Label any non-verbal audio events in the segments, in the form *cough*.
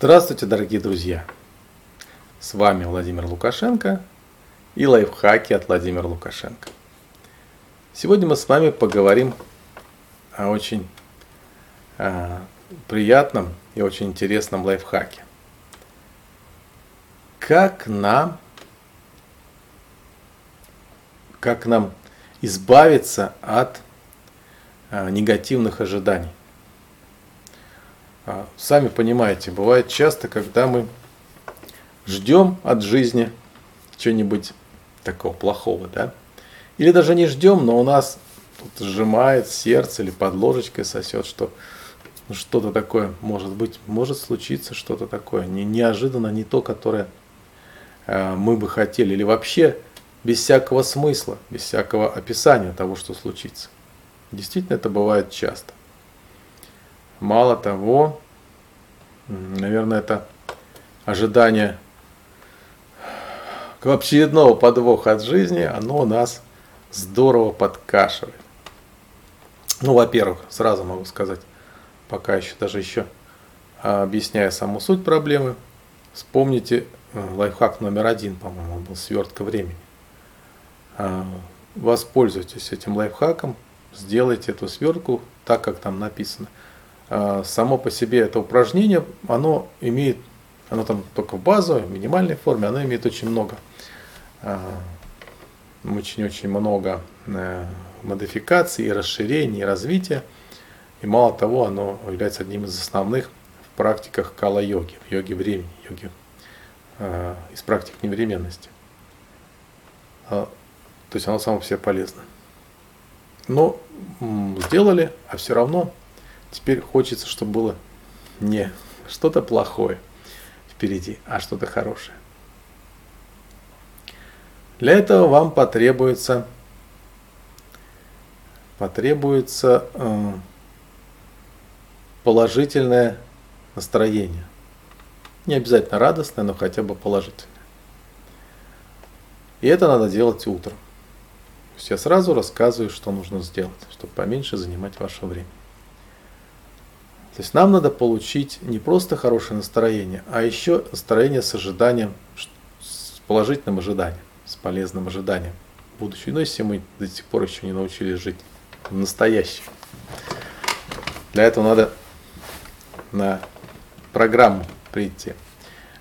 Здравствуйте, дорогие друзья! С вами Владимир Лукашенко и лайфхаки от Владимира Лукашенко. Сегодня мы с вами поговорим о очень э, приятном и очень интересном лайфхаке. Как нам, как нам избавиться от э, негативных ожиданий. А, сами понимаете, бывает часто, когда мы ждем от жизни чего-нибудь такого плохого, да? Или даже не ждем, но у нас тут сжимает сердце или под ложечкой сосет, что ну, что-то такое может быть, может случиться что-то такое, не, неожиданно, не то, которое э, мы бы хотели, или вообще без всякого смысла, без всякого описания того, что случится. Действительно, это бывает часто. Мало того, наверное, это ожидание очередного подвоха от жизни, оно у нас здорово подкашивает. Ну, во-первых, сразу могу сказать, пока еще даже еще объясняя саму суть проблемы, вспомните э, лайфхак номер один, по-моему, был свертка времени. А, воспользуйтесь этим лайфхаком, сделайте эту свертку так, как там написано. А, само по себе это упражнение, оно имеет, оно там только в базовой, в минимальной форме, оно имеет очень много, а, очень-очень много э, модификаций и расширений, и развития. И мало того, оно является одним из основных в практиках кала-йоги, в йоге времени, йоге э, из практик невременности. То есть оно само по себе полезно. Но сделали, а все равно Теперь хочется, чтобы было не что-то плохое впереди, а что-то хорошее. Для этого вам потребуется, потребуется э, положительное настроение. Не обязательно радостное, но хотя бы положительное. И это надо делать утром. То есть я сразу рассказываю, что нужно сделать, чтобы поменьше занимать ваше время. То есть нам надо получить не просто хорошее настроение, а еще настроение с ожиданием, с положительным ожиданием, с полезным ожиданием будущего. Но если мы до сих пор еще не научились жить в настоящем. Для этого надо на программу прийти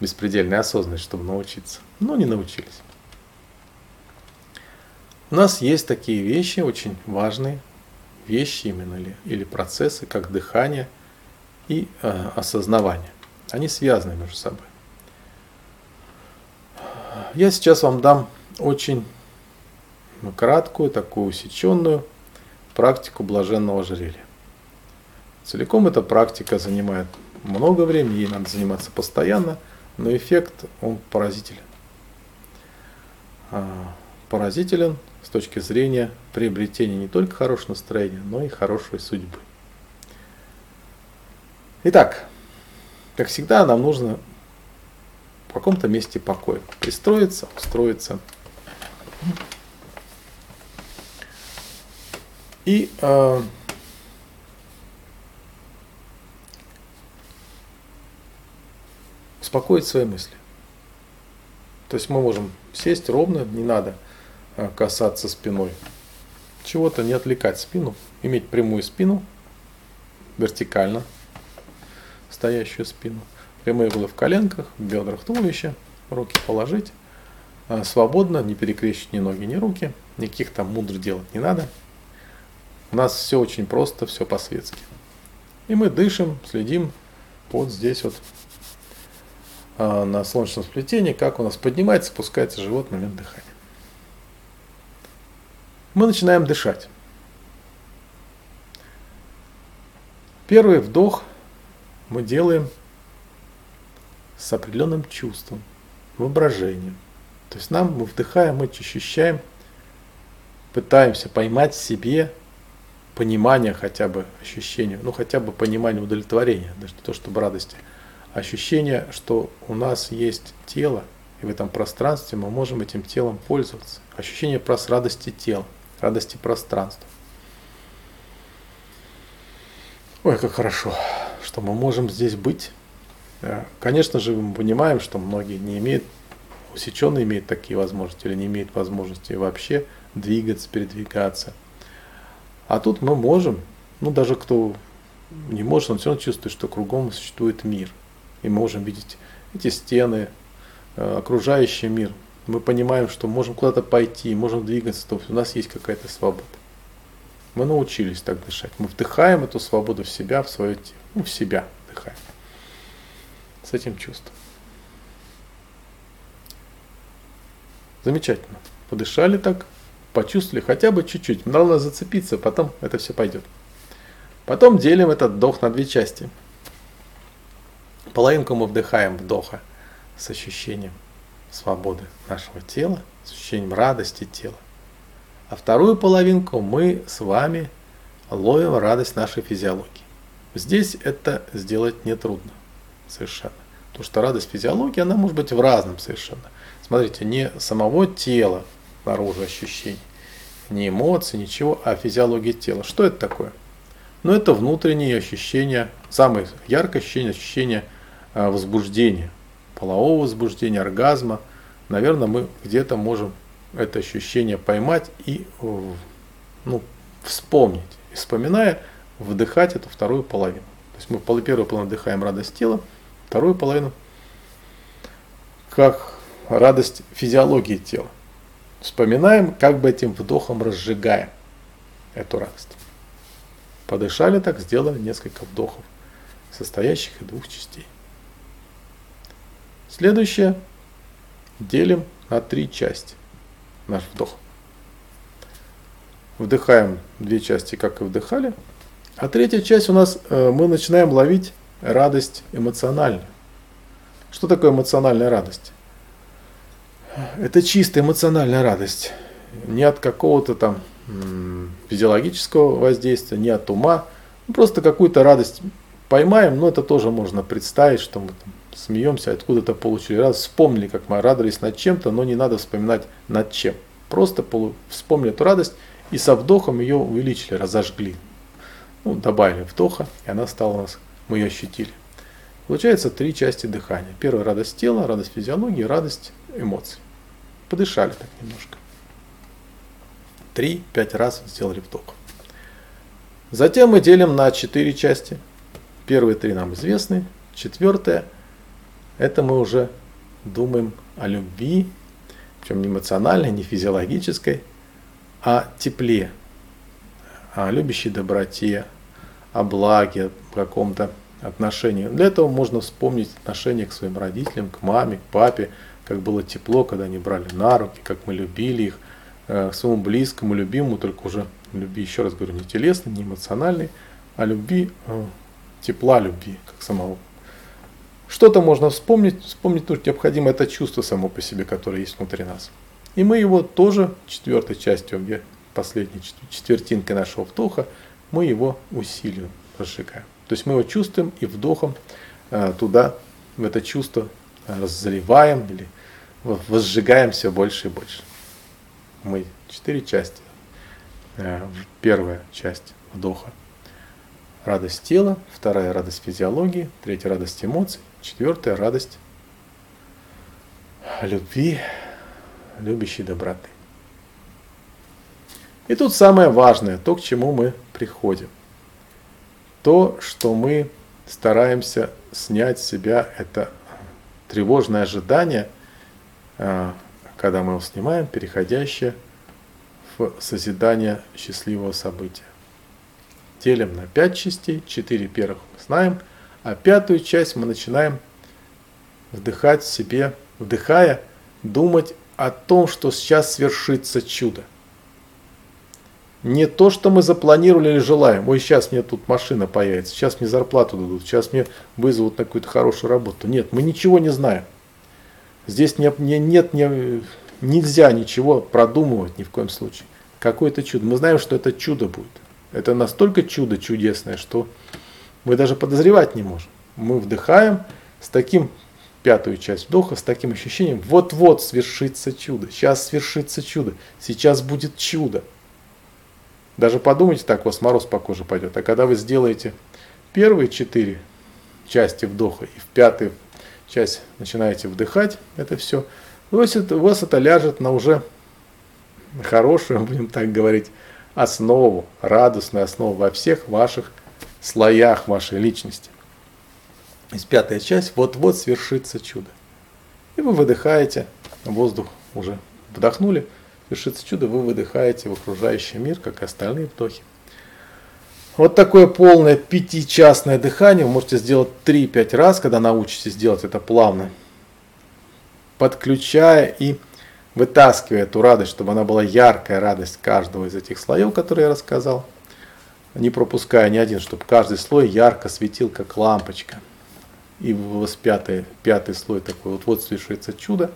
беспредельной осознанность, чтобы научиться. Но не научились. У нас есть такие вещи, очень важные вещи именно или, или процессы, как дыхание – и э, осознавание. Они связаны между собой. Я сейчас вам дам очень краткую, такую усеченную практику блаженного ожерелья. Целиком эта практика занимает много времени, ей надо заниматься постоянно, но эффект он поразителен. А, поразителен с точки зрения приобретения не только хорошего настроения, но и хорошей судьбы. Итак, как всегда, нам нужно в каком-то месте покоя пристроиться, устроиться. И э, успокоить свои мысли. То есть мы можем сесть ровно, не надо э, касаться спиной чего-то, не отвлекать спину, иметь прямую спину, вертикально, стоящую спину. Прямые углы в коленках, в бедрах туловища, руки положить. А, свободно, не перекрещивать ни ноги, ни руки. Никаких там мудр делать не надо. У нас все очень просто, все по-светски. И мы дышим, следим вот здесь вот а, на солнечном сплетении, как у нас поднимается, спускается живот в момент дыхания. Мы начинаем дышать. Первый вдох мы делаем с определенным чувством, воображением. То есть нам мы вдыхаем, мы ощущаем, пытаемся поймать в себе понимание хотя бы ощущения, ну хотя бы понимание удовлетворения, даже не то чтобы радости, ощущение, что у нас есть тело, и в этом пространстве мы можем этим телом пользоваться. Ощущение просто радости тела, радости пространства. Ой, как хорошо что мы можем здесь быть, Э, конечно же, мы понимаем, что многие не имеют, усеченные имеют такие возможности или не имеют возможности вообще двигаться, передвигаться. А тут мы можем, ну даже кто не может, он все равно чувствует, что кругом существует мир. И мы можем видеть эти стены, э, окружающий мир. Мы понимаем, что можем куда-то пойти, можем двигаться, то у нас есть какая-то свобода. Мы научились так дышать. Мы вдыхаем эту свободу в себя, в свое тело. Ну, в себя вдыхаем. С этим чувством. Замечательно. Подышали так, почувствовали хотя бы чуть-чуть. Надо зацепиться, потом это все пойдет. Потом делим этот вдох на две части. Половинку мы вдыхаем вдоха с ощущением свободы нашего тела, с ощущением радости тела. А вторую половинку мы с вами ловим радость нашей физиологии. Здесь это сделать нетрудно совершенно. Потому что радость физиологии, она может быть в разном совершенно. Смотрите, не самого тела наружу ощущений, не эмоций, ничего, а физиология тела. Что это такое? Ну, это внутренние ощущения, самое яркое ощущение, ощущение а, возбуждения, полового возбуждения, оргазма. Наверное, мы где-то можем это ощущение поймать и ну, вспомнить. И вспоминая, вдыхать эту вторую половину. То есть мы первую половину вдыхаем радость тела, вторую половину как радость физиологии тела. Вспоминаем, как бы этим вдохом разжигаем эту радость. Подышали так, сделали несколько вдохов, состоящих из двух частей. Следующее делим на три части наш вдох. Вдыхаем две части, как и вдыхали. А третья часть у нас, э, мы начинаем ловить радость эмоциональную. Что такое эмоциональная радость? Это чистая эмоциональная радость. Не от какого-то там физиологического воздействия, не от ума. Просто какую-то радость поймаем, но это тоже можно представить, что мы там смеемся, откуда-то получили радость, вспомнили, как мы радовались над чем-то, но не надо вспоминать над чем. Просто вспомнили эту радость и со вдохом ее увеличили, разожгли. Ну, добавили вдоха, и она стала у нас, мы ее ощутили. Получается три части дыхания. Первая радость тела, радость физиологии, радость эмоций. Подышали так немножко. Три-пять раз сделали вдох. Затем мы делим на четыре части. Первые три нам известны. Четвертая – это мы уже думаем о любви, причем не эмоциональной, не физиологической, а тепле, о любящей доброте, о благе, каком-то отношении. Для этого можно вспомнить отношение к своим родителям, к маме, к папе, как было тепло, когда они брали на руки, как мы любили их, э, к своему близкому, любимому, только уже любви, еще раз говорю, не телесной, не эмоциональной, а любви, э, тепла любви, как самого. Что-то можно вспомнить, вспомнить тут необходимо это чувство само по себе, которое есть внутри нас. И мы его тоже четвертой частью, где последней четвертинкой нашего вдоха, мы его усиливаем, разжигаем. То есть мы его чувствуем и вдохом э, туда, в это чувство э, заливаем или возжигаем все больше и больше. Мы четыре части. Э, первая часть вдоха. Радость тела, вторая радость физиологии, третья радость эмоций, четвертая радость любви, любящей доброты. И тут самое важное, то, к чему мы приходим. То, что мы стараемся снять с себя, это тревожное ожидание, а, когда мы его снимаем, переходящее в созидание счастливого события. Делим на пять частей, четыре первых мы знаем, а пятую часть мы начинаем вдыхать в себе, вдыхая, думать о том, что сейчас свершится чудо. Не то, что мы запланировали или желаем. Ой, сейчас мне тут машина появится, сейчас мне зарплату дадут, сейчас мне вызовут на какую-то хорошую работу. Нет, мы ничего не знаем. Здесь не, не, нет, не, нельзя ничего продумывать ни в коем случае. Какое-то чудо. Мы знаем, что это чудо будет. Это настолько чудо чудесное, что мы даже подозревать не можем. Мы вдыхаем с таким пятую часть вдоха с таким ощущением, вот-вот свершится чудо, сейчас свершится чудо, сейчас будет чудо. Даже подумайте, так у вас мороз по коже пойдет. А когда вы сделаете первые четыре части вдоха и в пятую часть начинаете вдыхать это все, у вас у вас это ляжет на уже хорошую, *laughs* будем так говорить, основу, радостную основу во всех ваших слоях вашей личности. И пятая часть, вот-вот свершится чудо. И вы выдыхаете, воздух уже вдохнули, свершится чудо, вы выдыхаете в окружающий мир, как и остальные вдохи. Вот такое полное пятичастное дыхание вы можете сделать 3-5 раз, когда научитесь делать это плавно, подключая и вытаскивая эту радость, чтобы она была яркая радость каждого из этих слоев, которые я рассказал, не пропуская ни один, чтобы каждый слой ярко светил, как лампочка. И вот пятый, пятый слой такой, вот вот свершится чудо.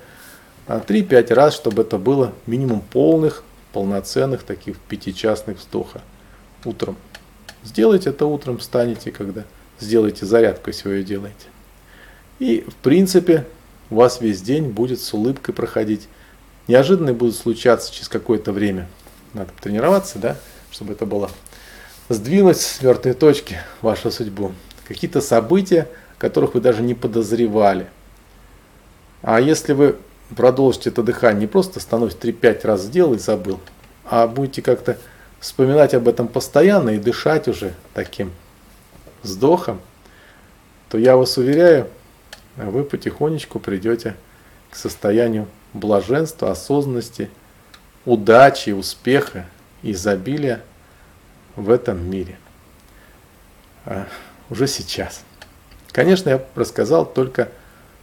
А 3-5 раз, чтобы это было минимум полных, полноценных таких пятичастных вздоха утром. Сделайте это утром, встанете, когда сделаете зарядку, если вы ее делаете. И в принципе у вас весь день будет с улыбкой проходить. Неожиданные будут случаться через какое-то время. Надо тренироваться, да, чтобы это было сдвинуть с мертвой точки вашу судьбу. Какие-то события, которых вы даже не подозревали. А если вы продолжите это дыхание, не просто становитесь 3-5 раз сделал и забыл, а будете как-то вспоминать об этом постоянно и дышать уже таким вздохом, то я вас уверяю, вы потихонечку придете к состоянию блаженства, осознанности, удачи, успеха, изобилия в этом мире. А, уже сейчас. Конечно, я рассказал только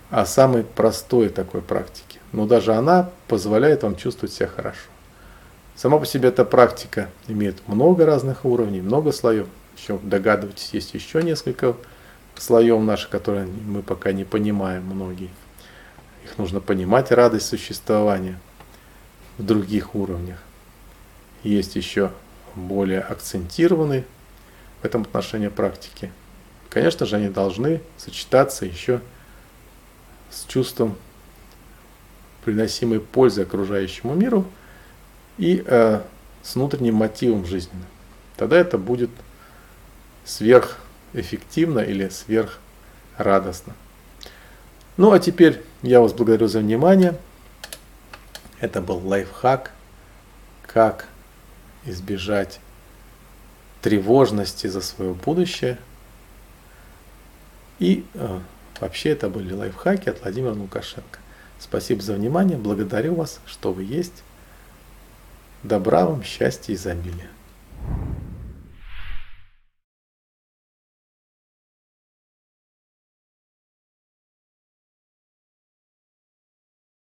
о самой простой такой практике, но даже она позволяет вам чувствовать себя хорошо. Сама по себе эта практика имеет много разных уровней, много слоев. Еще догадывайтесь, есть еще несколько слоев наших, которые мы пока не понимаем многие. Их нужно понимать, радость существования в других уровнях. Есть еще более акцентированные в этом отношении практики. Конечно же, они должны сочетаться еще с чувством приносимой пользы окружающему миру и э, с внутренним мотивом жизненным. Тогда это будет сверхэффективно или сверхрадостно. Ну а теперь я вас благодарю за внимание. Это был лайфхак, как избежать тревожности за свое будущее. И э, вообще это были лайфхаки от Владимира Лукашенко. Спасибо за внимание, благодарю вас, что вы есть. Добра вам, счастья и изобилия.